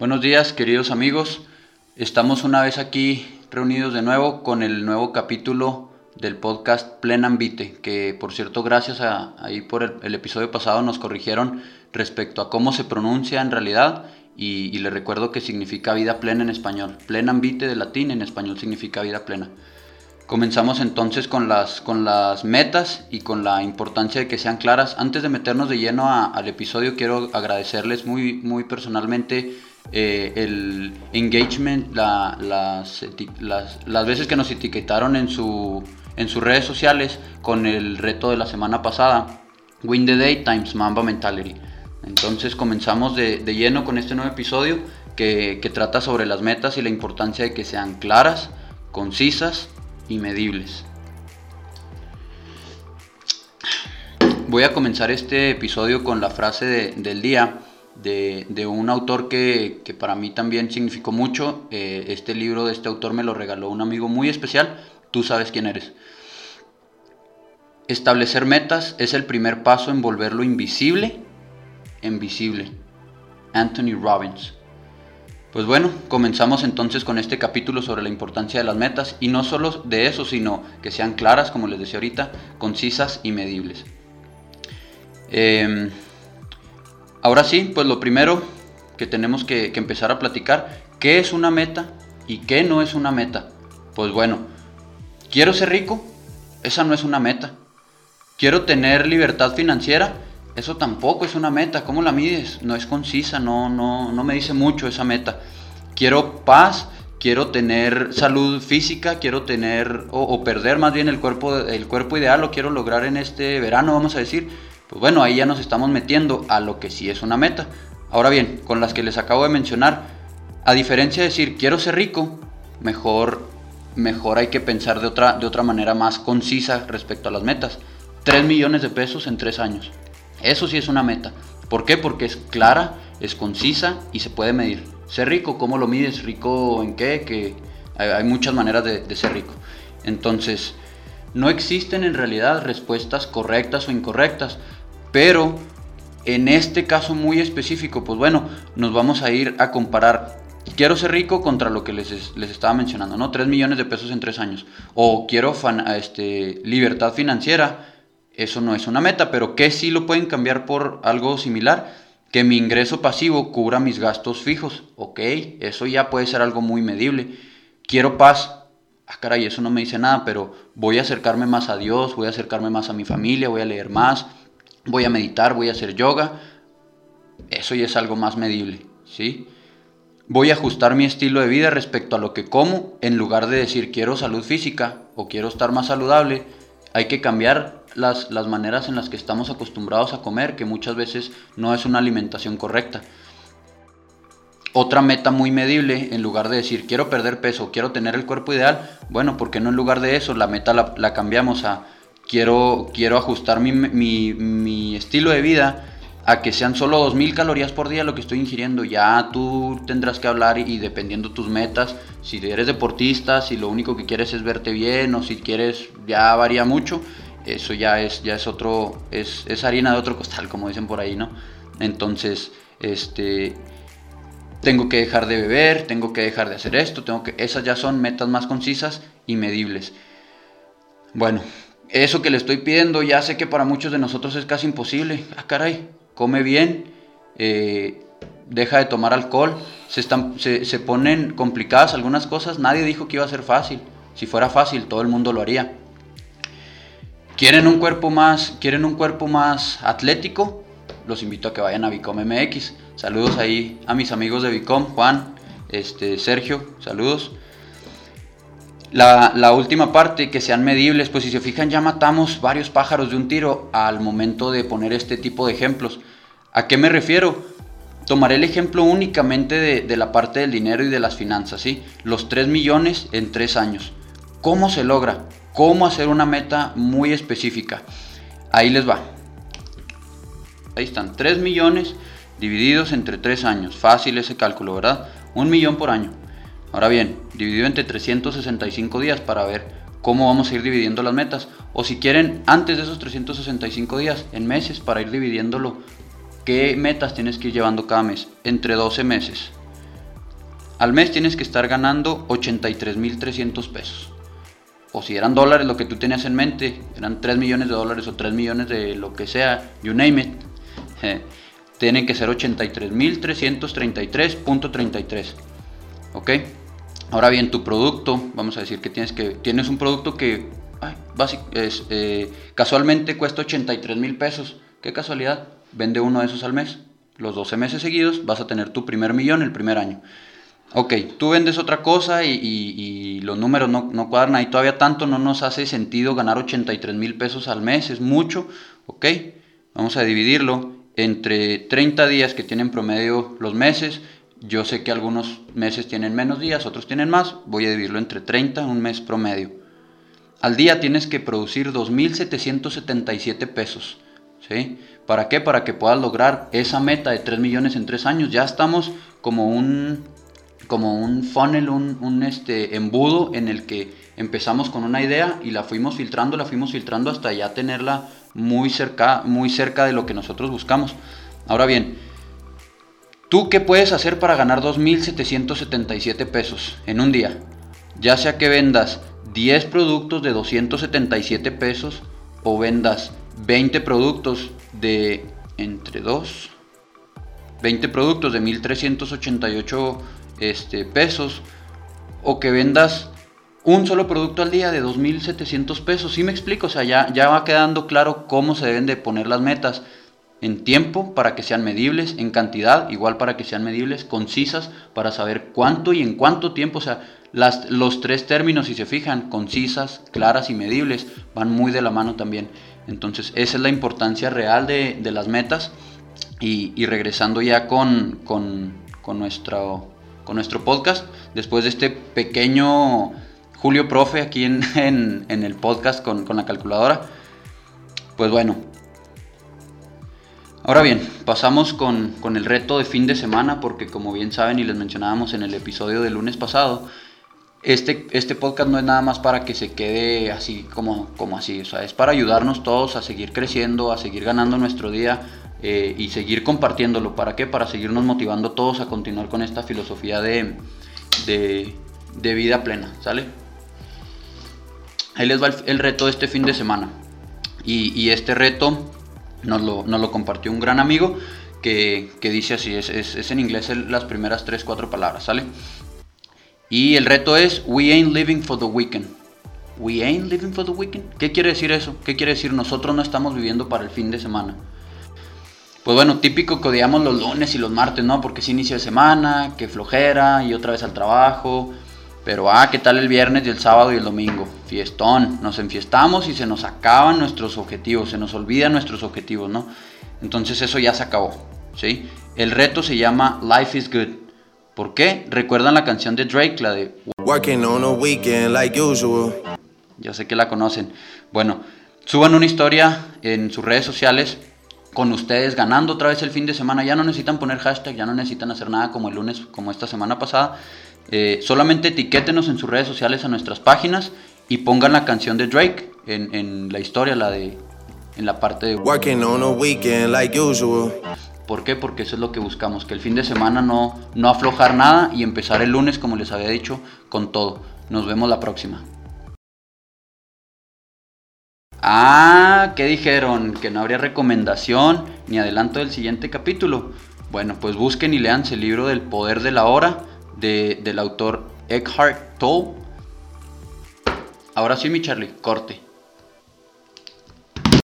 Buenos días, queridos amigos. Estamos una vez aquí reunidos de nuevo con el nuevo capítulo del podcast Plen Ambite, que por cierto, gracias a ahí por el, episodio pasado nos corrigieron respecto a cómo se pronuncia en realidad y, les recuerdo que significa vida plena en español. Plen Ambite de latín en español significa vida plena. Comenzamos entonces con las, con las metas y con la importancia de que sean claras. Antes de meternos de lleno al episodio, quiero agradecerles muy, muy personalmente eh, el engagement, las, las, veces que nos etiquetaron en, su, en sus redes sociales con el reto de la semana pasada, Win the Day times Mamba Mentality. Entonces comenzamos de, lleno con este nuevo episodio que, que trata sobre las metas y la importancia de que sean claras, concisas y medibles. Voy a comenzar este episodio con la frase del día de, un autor que, para mí también significó mucho. Eh, este libro de este autor me lo regaló un amigo muy especial. Tú sabes quién eres. Establecer metas es el primer paso en volver lo invisible en visible. Anthony Robbins. Pues bueno, comenzamos entonces con este capítulo sobre la importancia de las metas y no solo de eso, sino que sean claras, como les decía ahorita, concisas y medibles. Eh, Ahora sí, pues lo primero que tenemos que, empezar a platicar, ¿qué es una meta y qué no es una meta? Pues bueno, quiero ser rico, esa no es una meta. Quiero tener libertad financiera, eso tampoco es una meta. ¿Cómo la mides? No es concisa, no, no, no me dice mucho esa meta. Quiero paz, quiero tener salud física, quiero tener o, o, perder más bien el cuerpo, el cuerpo ideal, lo quiero lograr en este verano, vamos a decir. Pues bueno, ahí ya nos estamos metiendo a lo que sí es una meta. Ahora bien, con las que les acabo de mencionar, a diferencia de decir quiero ser rico, mejor, mejor hay que pensar de otra, de otra manera más concisa respecto a las metas. 3 millones de pesos en 3 años. Eso sí es una meta. ¿Por qué? Porque es clara, es concisa y se puede medir. Ser rico, ¿cómo lo mides? ¿Rico en qué? Que hay, muchas maneras de, de ser rico. Entonces, no existen en realidad respuestas correctas o incorrectas. Pero en este caso muy específico, pues bueno, nos vamos a ir a comparar. Quiero ser rico contra lo que les, estaba mencionando, ¿no? 3 millones de pesos en 3 años. O quiero este, libertad financiera. Eso no es una meta, pero que sí lo pueden cambiar por algo similar. Que mi ingreso pasivo cubra mis gastos fijos. Ok, eso ya puede ser algo muy medible. Quiero paz. Ah, caray, eso no me dice nada, pero voy a acercarme más a Dios, voy a acercarme más a mi familia, voy a leer más, voy a meditar, voy a hacer yoga, eso ya es algo más medible, ¿sí? Voy a ajustar mi estilo de vida respecto a lo que como, en lugar de decir quiero salud física o quiero estar más saludable, hay que cambiar las, las maneras en las que estamos acostumbrados a comer, que muchas veces no es una alimentación correcta. Otra meta muy medible, en lugar de decir quiero perder peso, quiero tener el cuerpo ideal, bueno, porque no en lugar de eso la meta la, la cambiamos a quiero, quiero ajustar mi, estilo de vida a que sean solo 2.000 calorías por día lo que estoy ingiriendo. Ya tú tendrás que hablar y, dependiendo tus metas, si eres deportista, si lo único que quieres es verte bien o si quieres, ya varía mucho. Eso ya es, ya es otro, es, es harina de otro costal, como dicen por ahí, ¿no? Entonces, este, tengo que dejar de beber, tengo que dejar de hacer esto, tengo que, esas ya son metas más concisas y medibles. Bueno, eso que le estoy pidiendo, ya sé que para muchos de nosotros es casi imposible. Ah, caray, come bien, eh, deja de tomar alcohol. Se, están, se, se ponen complicadas algunas cosas. Nadie dijo que iba a ser fácil. Si fuera fácil, todo el mundo lo haría. ¿Quieren un cuerpo más, quieren un cuerpo más atlético? Los invito a que vayan a Vicom MX. Saludos ahí a mis amigos de Vicom, Juan, este, Sergio, saludos. La, última parte, que sean medibles, pues si se fijan ya matamos varios pájaros de un tiro al momento de poner este tipo de ejemplos. ¿A qué me refiero? Tomaré el ejemplo únicamente de, la parte del dinero y de las finanzas, ¿sí? Los 3 millones en 3 años. ¿Cómo se logra? ¿Cómo hacer una meta muy específica? Ahí les va. Ahí están, 3 millones divididos entre 3 años. Fácil ese cálculo, ¿verdad? Un millón por año. Ahora bien, dividido entre 365 días para ver cómo vamos a ir dividiendo las metas. O si quieren, antes de esos 365 días, en meses, para ir dividiéndolo. ¿Qué metas tienes que ir llevando cada mes? Entre 12 meses. al mes tienes que estar ganando 83.300 pesos. O si eran dólares lo que tú tenías en mente, eran 3 millones de dólares o 3 millones de lo que sea, you name it, eh, tienen que ser 83.333.33. ¿Ok? Ahora bien, tu producto, vamos a decir que tienes, que, tienes un producto que es, eh, casualmente cuesta 83 mil pesos. Qué casualidad, vende uno de esos al mes. Los 12 meses seguidos vas a tener tu primer millón el primer año. Ok, tú vendes otra cosa y, los números no, no, cuadran ahí todavía tanto, no nos hace sentido ganar 83 mil pesos al mes, es mucho. Ok, vamos a dividirlo entre 30 días que tienen promedio los meses. Yo sé que algunos meses tienen menos días, otros tienen más. Voy a dividirlo entre 30, un mes promedio. Al día tienes que producir 2.777 pesos. ¿sí? ¿Para qué? Para que puedas lograr esa meta de 3 millones en 3 años. Ya estamos como un, como un funnel, un, un este, embudo en el que empezamos con una idea y la fuimos filtrando, la fuimos filtrando hasta ya tenerla muy cerca, muy cerca de lo que nosotros buscamos. Ahora bien, ¿tú qué puedes hacer para ganar 2.777 pesos en un día? Ya sea que vendas 10 productos de 277 pesos o vendas 20 productos de entre 2, 20 productos de 1388 este, pesos o que vendas un solo producto al día de 2.700 pesos. ¿Sí me explico? O sea, ya, ya va quedando claro cómo se deben de poner las metas en tiempo para que sean medibles, en cantidad igual para que sean medibles, concisas para saber cuánto y en cuánto tiempo, o sea, las, los tres términos, si se fijan, concisas, claras y medibles, van muy de la mano también. Entonces, esa es la importancia real de, las metas. Y, regresando ya con, con, nuestro, con nuestro podcast, después de este pequeño Julio Profe aquí en, el podcast con, con la calculadora, pues bueno, Ahora bien, pasamos con, el reto de fin de semana porque como bien saben y les mencionábamos en el episodio del lunes pasado, este, este podcast no es nada más para que se quede así como, como así, o sea, es para ayudarnos todos a seguir creciendo, a seguir ganando nuestro día eh, y seguir compartiéndolo. ¿Para qué? Para seguirnos motivando todos a continuar con esta filosofía de, de, vida plena, ¿sale? Ahí les va el, reto de este fin de semana. Y este reto nos lo, compartió un gran amigo que, dice así, es, es, en inglés las primeras 3, 4 palabras, ¿sale? Y el reto es, we ain't living for the weekend. We ain't living for the weekend. ¿Qué quiere decir eso? ¿Qué quiere decir? Nosotros no estamos viviendo para el fin de semana. Pues bueno, típico que odiamos los lunes y los martes, ¿no? Porque es inicio de semana, que flojera y otra vez al trabajo. Pero ah, ¿qué tal el viernes y el sábado y el domingo? Fiestón, nos enfiestamos y se nos acaban nuestros objetivos, se nos olvidan nuestros objetivos, ¿no? Entonces eso ya se acabó, ¿sí? El reto se llama Life is Good. ¿Por qué? ¿Recuerdan la canción de Drake, la de Working on a weekend like usual? Ya sé que la conocen. Bueno, suban una historia en sus redes sociales con ustedes ganando otra vez el fin de semana. Ya no necesitan poner hashtag, ya no necesitan hacer nada como el lunes, como esta semana pasada eh, solamente etiquétenos en sus redes sociales a nuestras páginas y pongan la canción de Drake en, la historia, la de en la parte de Working on a weekend like usual. ¿Por qué? Porque eso es lo que buscamos, que el fin de semana no, no aflojar nada y empezar el lunes, como les había dicho, con todo. Nos vemos la próxima. Ah, ¿qué dijeron? Que no habría recomendación ni adelanto del siguiente capítulo. Bueno, pues busquen y leanse el libro del poder de la hora del autor Eckhart Tolle. Ahora sí, mi Charlie, corte.